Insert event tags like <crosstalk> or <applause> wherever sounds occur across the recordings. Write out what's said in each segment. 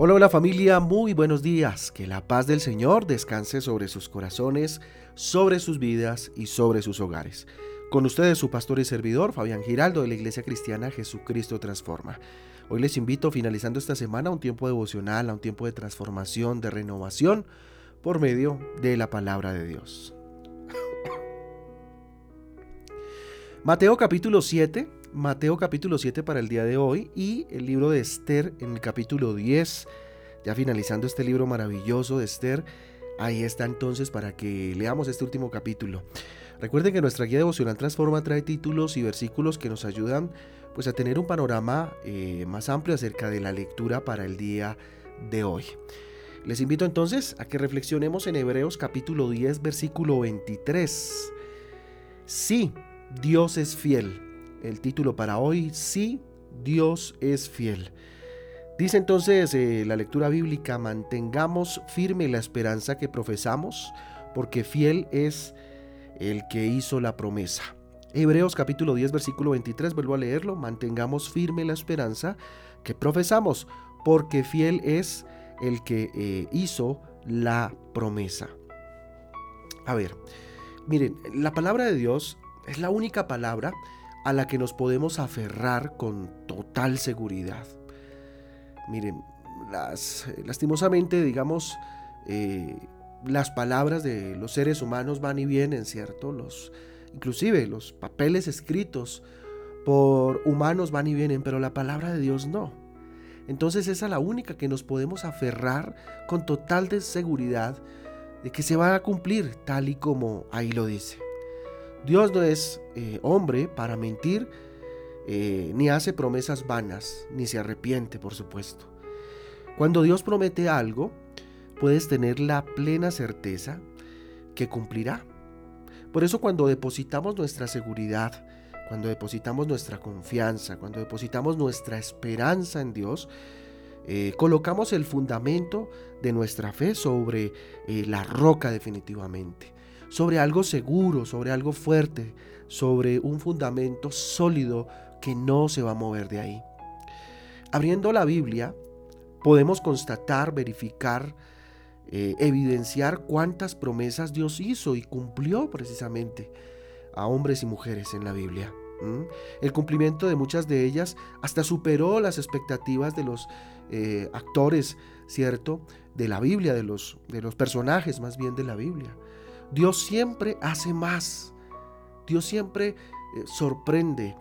Hola, hola familia, muy buenos días. Que la paz del Señor descanse sobre sus corazones, sobre sus vidas y sobre sus hogares. Con ustedes su pastor y servidor, Fabián Giraldo, de la Iglesia Cristiana Jesucristo Transforma. Hoy les invito, finalizando esta semana, a un tiempo devocional, a un tiempo de transformación, de renovación, por medio de la palabra de Dios. <coughs> Mateo capítulo 7, Mateo capítulo 7 para el día de hoy y el libro de Esther en el capítulo 10. Ya finalizando este libro maravilloso de Esther, ahí está entonces para que leamos este último capítulo. Recuerden que nuestra guía devocional Transforma trae títulos y versículos que nos ayudan pues a tener un panorama eh, más amplio acerca de la lectura para el día de hoy. Les invito entonces a que reflexionemos en Hebreos capítulo 10 versículo 23. Sí, Dios es fiel el título para hoy, sí, Dios es fiel. Dice entonces eh, la lectura bíblica, mantengamos firme la esperanza que profesamos, porque fiel es el que hizo la promesa. Hebreos capítulo 10 versículo 23, vuelvo a leerlo, mantengamos firme la esperanza que profesamos, porque fiel es el que eh, hizo la promesa. A ver, miren, la palabra de Dios es la única palabra a la que nos podemos aferrar con total seguridad. Miren, las, lastimosamente, digamos, eh, las palabras de los seres humanos van y vienen, ¿cierto? Los, inclusive los papeles escritos por humanos van y vienen, pero la palabra de Dios no. Entonces esa es la única que nos podemos aferrar con total de seguridad de que se va a cumplir tal y como ahí lo dice. Dios no es eh, hombre para mentir, eh, ni hace promesas vanas, ni se arrepiente, por supuesto. Cuando Dios promete algo, puedes tener la plena certeza que cumplirá. Por eso cuando depositamos nuestra seguridad, cuando depositamos nuestra confianza, cuando depositamos nuestra esperanza en Dios, eh, colocamos el fundamento de nuestra fe sobre la roca definitivamente sobre algo seguro, sobre algo fuerte, sobre un fundamento sólido que no se va a mover de ahí. Abriendo la Biblia, podemos constatar, verificar, eh, evidenciar cuántas promesas Dios hizo y cumplió precisamente a hombres y mujeres en la Biblia. El cumplimiento de muchas de ellas hasta superó las expectativas de los eh, actores, ¿cierto? De la Biblia, de los, de los personajes más bien de la Biblia. Dios siempre hace más. Dios siempre eh, sorprende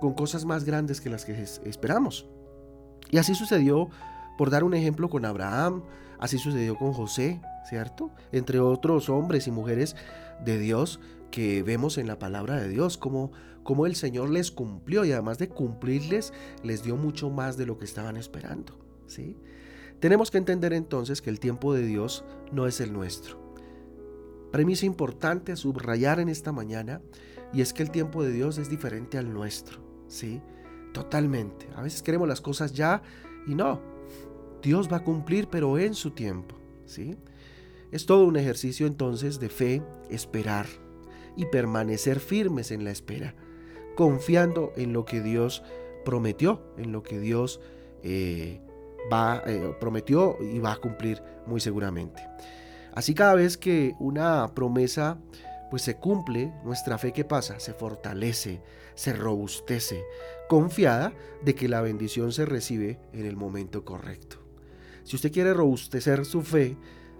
con cosas más grandes que las que esperamos. Y así sucedió, por dar un ejemplo, con Abraham, así sucedió con José, ¿cierto? Entre otros hombres y mujeres de Dios que vemos en la palabra de Dios, como, como el Señor les cumplió y además de cumplirles, les dio mucho más de lo que estaban esperando, ¿sí? Tenemos que entender entonces que el tiempo de Dios no es el nuestro. Premisa importante a subrayar en esta mañana y es que el tiempo de Dios es diferente al nuestro, ¿sí? Totalmente. A veces queremos las cosas ya y no. Dios va a cumplir pero en su tiempo, ¿sí? Es todo un ejercicio entonces de fe, esperar y permanecer firmes en la espera, confiando en lo que Dios prometió, en lo que Dios eh, va, eh, prometió y va a cumplir muy seguramente. Así cada vez que una promesa pues se cumple, nuestra fe que pasa, se fortalece, se robustece, confiada de que la bendición se recibe en el momento correcto. Si usted quiere robustecer su fe,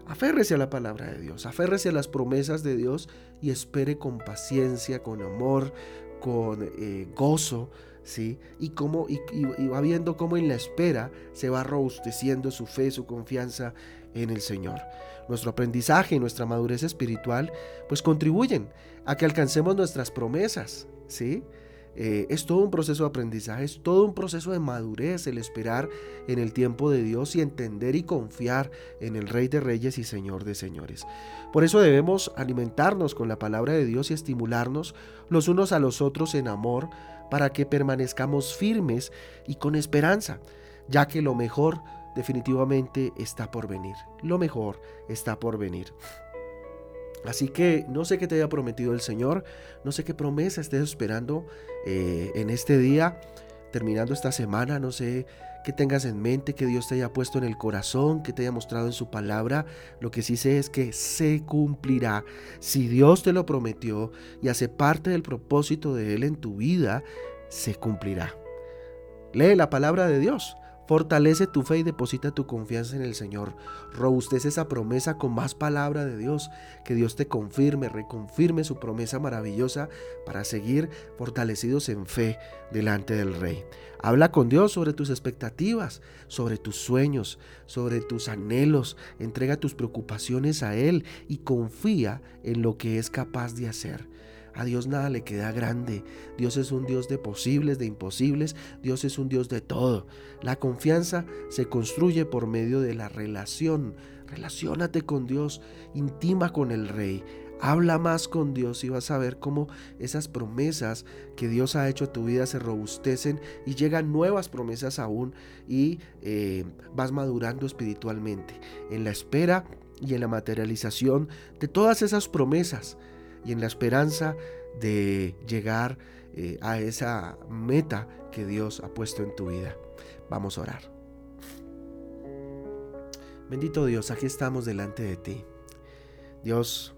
aférrese a la palabra de Dios, aférrese a las promesas de Dios y espere con paciencia, con amor, con eh, gozo, ¿sí? Y, cómo, y, y va viendo cómo en la espera se va robusteciendo su fe, su confianza en el Señor. Nuestro aprendizaje y nuestra madurez espiritual pues contribuyen a que alcancemos nuestras promesas, ¿sí? Eh, es todo un proceso de aprendizaje, es todo un proceso de madurez el esperar en el tiempo de Dios y entender y confiar en el Rey de Reyes y Señor de Señores. Por eso debemos alimentarnos con la palabra de Dios y estimularnos los unos a los otros en amor para que permanezcamos firmes y con esperanza, ya que lo mejor definitivamente está por venir. Lo mejor está por venir. Así que no sé qué te haya prometido el Señor, no sé qué promesa estés esperando eh, en este día, terminando esta semana, no sé que tengas en mente, que Dios te haya puesto en el corazón, que te haya mostrado en su palabra. Lo que sí sé es que se cumplirá. Si Dios te lo prometió y hace parte del propósito de Él en tu vida, se cumplirá. Lee la palabra de Dios. Fortalece tu fe y deposita tu confianza en el Señor. Robustece esa promesa con más palabra de Dios. Que Dios te confirme, reconfirme su promesa maravillosa para seguir fortalecidos en fe delante del Rey. Habla con Dios sobre tus expectativas, sobre tus sueños, sobre tus anhelos. Entrega tus preocupaciones a Él y confía en lo que es capaz de hacer. A Dios nada le queda grande. Dios es un Dios de posibles, de imposibles. Dios es un Dios de todo. La confianza se construye por medio de la relación. Relaciónate con Dios, intima con el Rey. Habla más con Dios y vas a ver cómo esas promesas que Dios ha hecho a tu vida se robustecen y llegan nuevas promesas aún y eh, vas madurando espiritualmente en la espera y en la materialización de todas esas promesas y en la esperanza de llegar eh, a esa meta que Dios ha puesto en tu vida. Vamos a orar. Bendito Dios, aquí estamos delante de ti. Dios,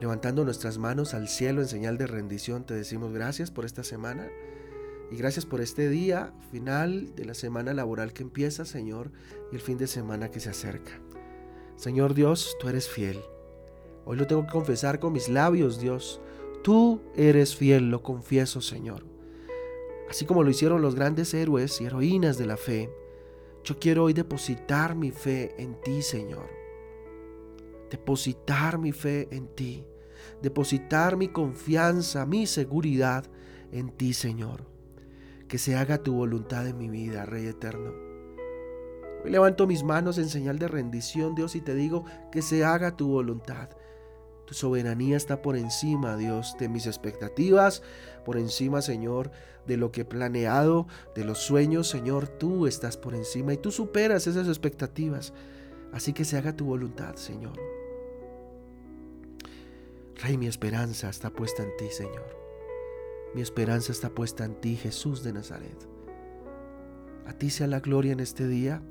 levantando nuestras manos al cielo en señal de rendición, te decimos gracias por esta semana y gracias por este día final de la semana laboral que empieza, Señor, y el fin de semana que se acerca. Señor Dios, tú eres fiel. Hoy lo tengo que confesar con mis labios, Dios. Tú eres fiel, lo confieso, Señor. Así como lo hicieron los grandes héroes y heroínas de la fe, yo quiero hoy depositar mi fe en ti, Señor. Depositar mi fe en ti. Depositar mi confianza, mi seguridad en ti, Señor. Que se haga tu voluntad en mi vida, Rey eterno. Hoy levanto mis manos en señal de rendición, Dios, y te digo que se haga tu voluntad. Tu soberanía está por encima, Dios, de mis expectativas, por encima, Señor, de lo que he planeado, de los sueños, Señor, tú estás por encima y tú superas esas expectativas. Así que se haga tu voluntad, Señor. Rey, mi esperanza está puesta en ti, Señor. Mi esperanza está puesta en ti, Jesús de Nazaret. A ti sea la gloria en este día.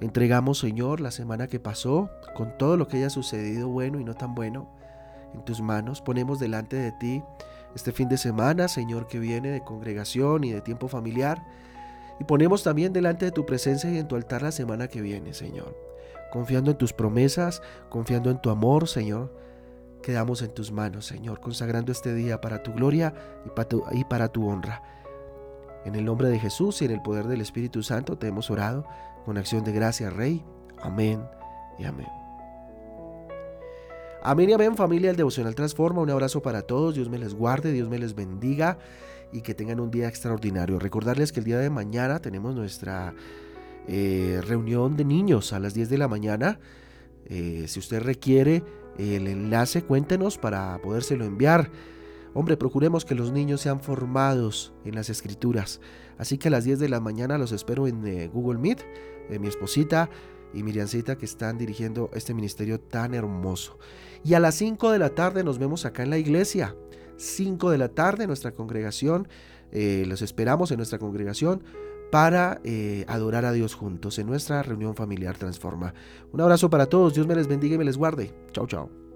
Entregamos, Señor, la semana que pasó, con todo lo que haya sucedido bueno y no tan bueno en tus manos. Ponemos delante de ti este fin de semana, Señor, que viene de congregación y de tiempo familiar. Y ponemos también delante de tu presencia y en tu altar la semana que viene, Señor. Confiando en tus promesas, confiando en tu amor, Señor. Quedamos en tus manos, Señor, consagrando este día para tu gloria y para tu, y para tu honra. En el nombre de Jesús y en el poder del Espíritu Santo te hemos orado con acción de gracia, Rey. Amén y amén. Amén y amén familia, el devocional transforma. Un abrazo para todos, Dios me les guarde, Dios me les bendiga y que tengan un día extraordinario. Recordarles que el día de mañana tenemos nuestra eh, reunión de niños a las 10 de la mañana. Eh, si usted requiere el enlace, cuéntenos para podérselo enviar. Hombre, procuremos que los niños sean formados en las escrituras. Así que a las 10 de la mañana los espero en eh, Google Meet. mi esposita y Miriancita que están dirigiendo este ministerio tan hermoso. Y a las 5 de la tarde nos vemos acá en la iglesia. 5 de la tarde nuestra congregación. Eh, los esperamos en nuestra congregación para eh, adorar a Dios juntos en nuestra reunión familiar Transforma. Un abrazo para todos, Dios me les bendiga y me les guarde. Chao, chao.